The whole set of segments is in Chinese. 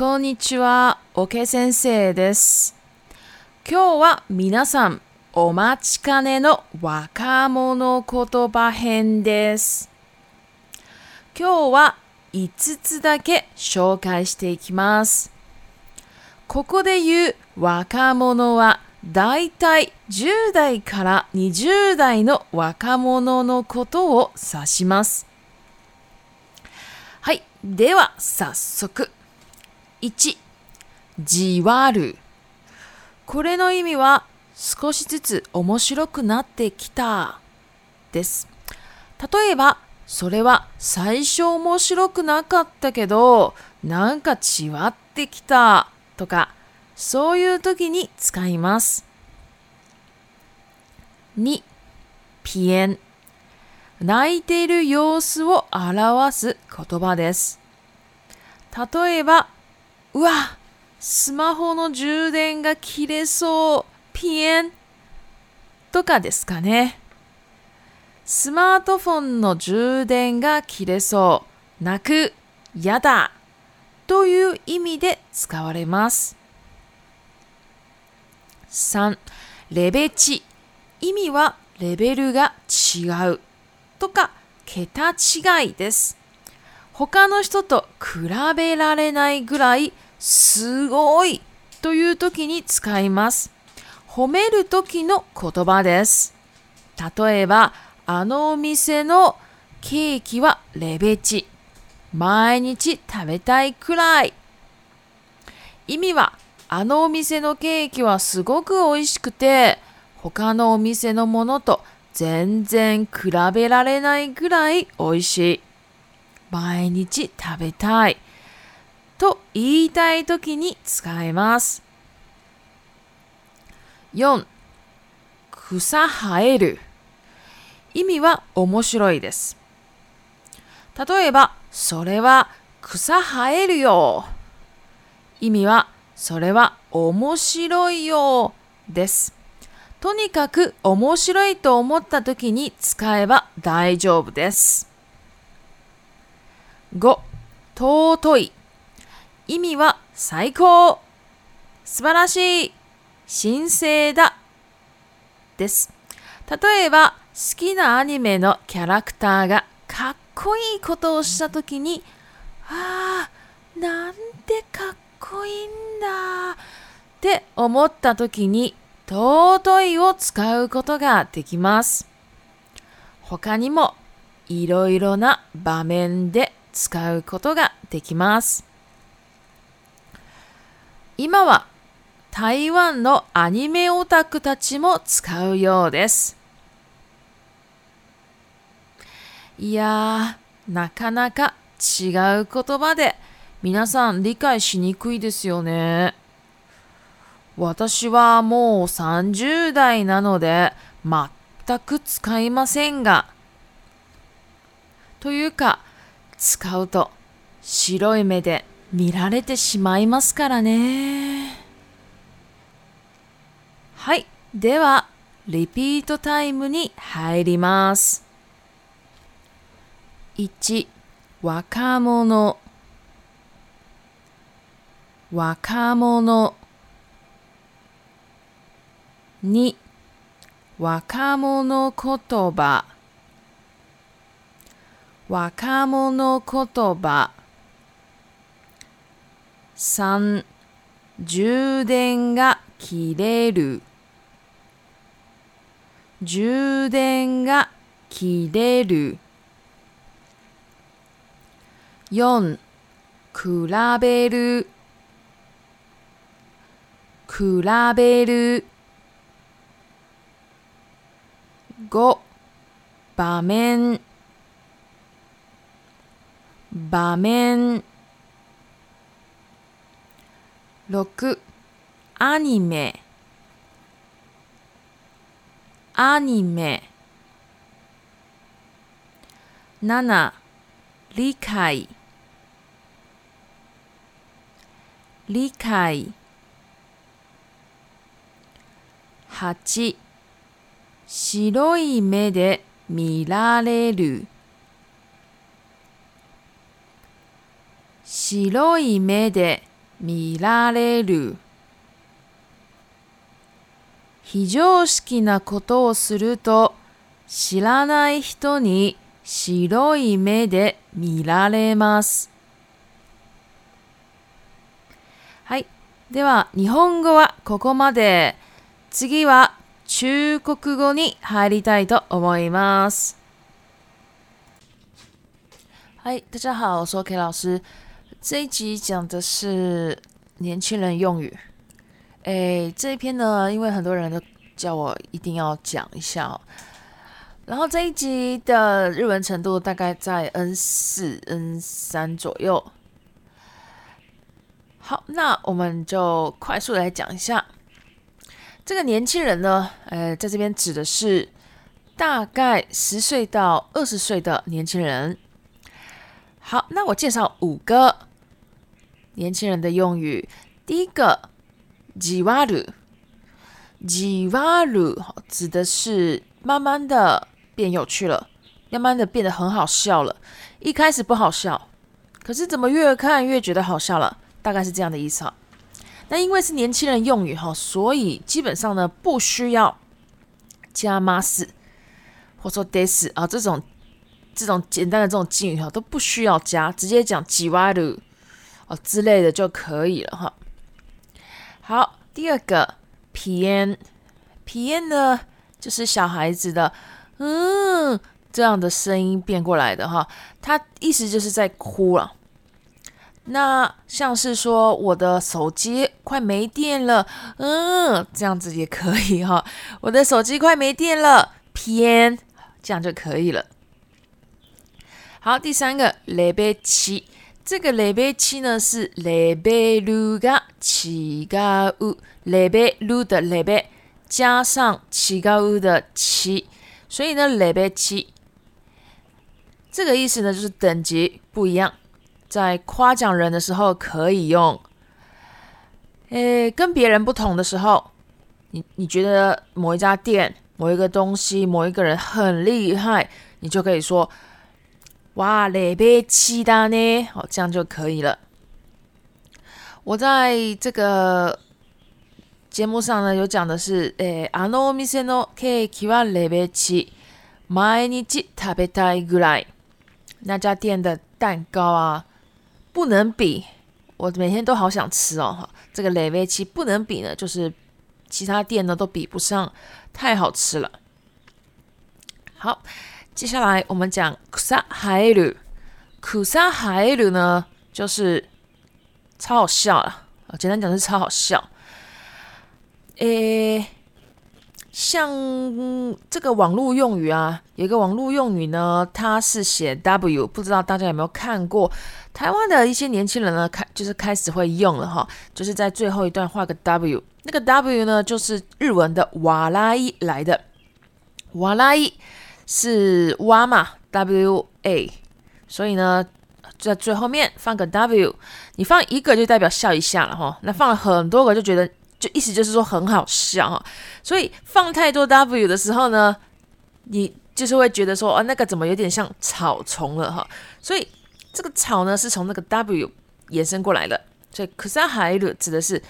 こんにちは、お先生です。今日は皆さん、お待ちかねの若者言葉編です。今日は5つだけ紹介していきます。ここで言う若者はだいたい10代から20代の若者のことを指します。はい、では早速1、じわる。これの意味は、少しずつ面白くなってきた、です。例えば、それは最初面白くなかったけど、なんか違わってきたとか、そういう時に使います。2、ピエン。泣いている様子を表す言葉です。例えば、うわスマホの充電が切れそう。ピエン。とかですかね。スマートフォンの充電が切れそう。泣く。やだ。という意味で使われます。3. レベチ。意味はレベルが違うとか桁違いです。他の人と比べられないぐらいすごいという時に使います。褒める時の言葉です。例えば、あのお店のケーキはレベチ。毎日食べたいくらい。意味は、あのお店のケーキはすごく美味しくて、他のお店のものと全然比べられないぐらい美味しい。毎日食べたいと言いたい時に使えます。4草生える意味は面白いです。例えば、それは草生えるよ。意味は、それは面白いよです。とにかく面白いと思った時に使えば大丈夫です。5、尊い。意味は最高。素晴らしい。神聖だ。です。例えば、好きなアニメのキャラクターがかっこいいことをしたときに、ああ、なんてかっこいいんだ。って思ったときに、尊いを使うことができます。他にもいろいろな場面で使うことができます。今は台湾のアニメオタクたちも使うようです。いやー、なかなか違う言葉で皆さん理解しにくいですよね。私はもう30代なので全く使いませんが。というか、使うと白い目で見られてしまいますからね。はい。では、リピートタイムに入ります。1、若者。若者。2、若者言葉。若者言葉3充電が切れる充電が切れる4比べる比べる5場面場面六アニメアニメ七理解理解八白い目で見られる白い目で見られる。非常識なことをすると知らない人に白い目で見られます。はい。では、日本語はここまで。次は中国語に入りたいと思います。はい大家好，我是 K 老师。这一集讲的是年轻人用语，诶，这一篇呢，因为很多人都叫我一定要讲一下，哦。然后这一集的日文程度大概在 N 四 N 三左右。好，那我们就快速来讲一下，这个年轻人呢，呃，在这边指的是大概十岁到二十岁的年轻人。好，那我介绍五个。年轻人的用语，第一个 j i r a r u 指的是慢慢的变有趣了，慢慢的变得很好笑了。一开始不好笑，可是怎么越看越觉得好笑了，大概是这样的意思哈。那因为是年轻人用语哈，所以基本上呢不需要加 mas，或者说 this 啊这种这种简单的这种敬语哈都不需要加，直接讲 jiraru。哦，之类的就可以了哈。好，第二个 “pian”，“pian” 呢，就是小孩子的，嗯，这样的声音变过来的哈。他意思就是在哭了。那像是说我的手机快没电了，嗯，这样子也可以哈。我的手机快没电了，“pian”，这样就可以了。好，第三个 l e b e 这个礼拜七呢是礼拜六加七加五，礼拜六的礼拜加上七加五的七，所以呢礼拜七这个意思呢就是等级不一样，在夸奖人的时候可以用，诶，跟别人不同的时候，你你觉得某一家店、某一个东西、某一个人很厉害，你就可以说。哇，雷贝七的呢？哦，这样就可以了。我在这个节目上呢，有讲的是诶，あのお店のケーキはレベ奇、毎日食べたいぐらい。那家店的蛋糕啊，不能比。我每天都好想吃哦。哈，这个雷贝七不能比呢，就是其他店呢都比不上，太好吃了。好。接下来我们讲苦萨海旅，苦萨海旅呢，就是超好笑了。简单讲是超好笑。诶，像这个网络用语啊，有个网络用语呢，它是写 W，不知道大家有没有看过？台湾的一些年轻人呢，开就是开始会用了哈，就是在最后一段画个 W，那个 W 呢，就是日文的“瓦拉伊”来的，“瓦拉伊”。是挖嘛，W A，所以呢，在最后面放个 W，你放一个就代表笑一下了哈，那放了很多个就觉得，就意思就是说很好笑哈，所以放太多 W 的时候呢，你就是会觉得说，哦，那个怎么有点像草丛了哈，所以这个草呢是从那个 W 延伸过来的，所以 kusa h a y 指的是，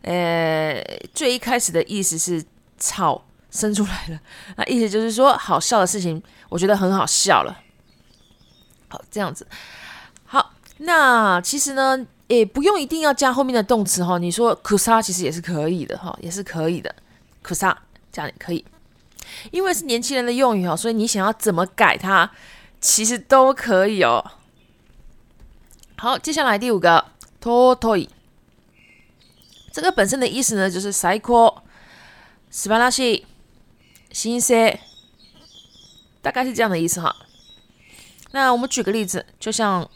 呃，最一开始的意思是草。生出来了，那意思就是说，好笑的事情，我觉得很好笑了。好，这样子。好，那其实呢，也不用一定要加后面的动词哈。你说可杀”其实也是可以的哈，也是可以的可杀”这样也可以。因为是年轻人的用语哈，所以你想要怎么改它，其实都可以哦。好，接下来第五个 “to t y 这个本身的意思呢，就是赛过西班牙语。心塞，大概是这样的意思哈。那我们举个例子，就像，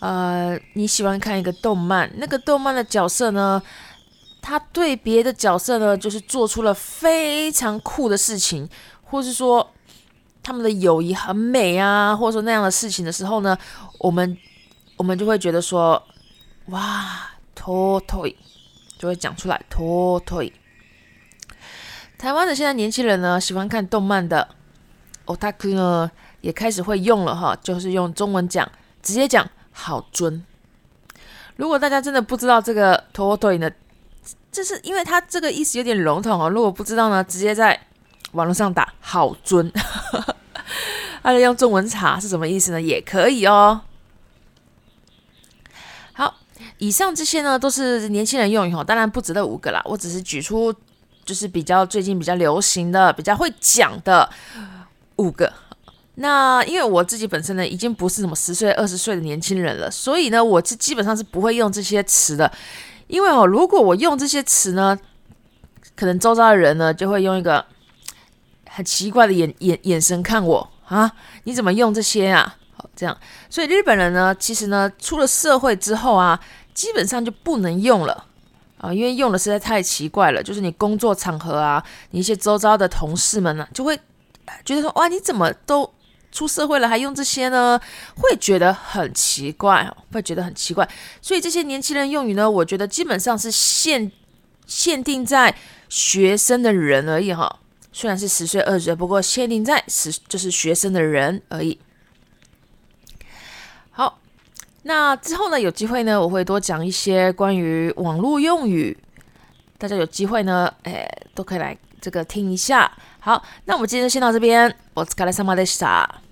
呃，你喜欢看一个动漫，那个动漫的角色呢，他对别的角色呢，就是做出了非常酷的事情，或是说他们的友谊很美啊，或者说那样的事情的时候呢，我们我们就会觉得说，哇，拖拖，就会讲出来，拖拖。台湾的现在年轻人呢，喜欢看动漫的，Otaku 呢也开始会用了哈，就是用中文讲，直接讲好尊。如果大家真的不知道这个托托呢，这是因为他这个意思有点笼统哦。如果不知道呢，直接在网络上打好尊，或 者用中文查是什么意思呢，也可以哦。好，以上这些呢都是年轻人用以后，当然不止这五个啦，我只是举出。就是比较最近比较流行的、比较会讲的五个。那因为我自己本身呢，已经不是什么十岁、二十岁的年轻人了，所以呢，我是基本上是不会用这些词的。因为哦，如果我用这些词呢，可能周遭的人呢就会用一个很奇怪的眼眼眼神看我啊！你怎么用这些啊？好，这样。所以日本人呢，其实呢，出了社会之后啊，基本上就不能用了。啊，因为用的实在太奇怪了，就是你工作场合啊，你一些周遭的同事们呢，就会觉得说，哇，你怎么都出社会了还用这些呢？会觉得很奇怪，会觉得很奇怪。所以这些年轻人用语呢，我觉得基本上是限限定在学生的人而已哈。虽然是十岁、二十岁，不过限定在十就是学生的人而已。那之后呢？有机会呢，我会多讲一些关于网络用语，大家有机会呢，哎，都可以来这个听一下。好，那我们今天先到这边，我斯卡莱萨马德西萨。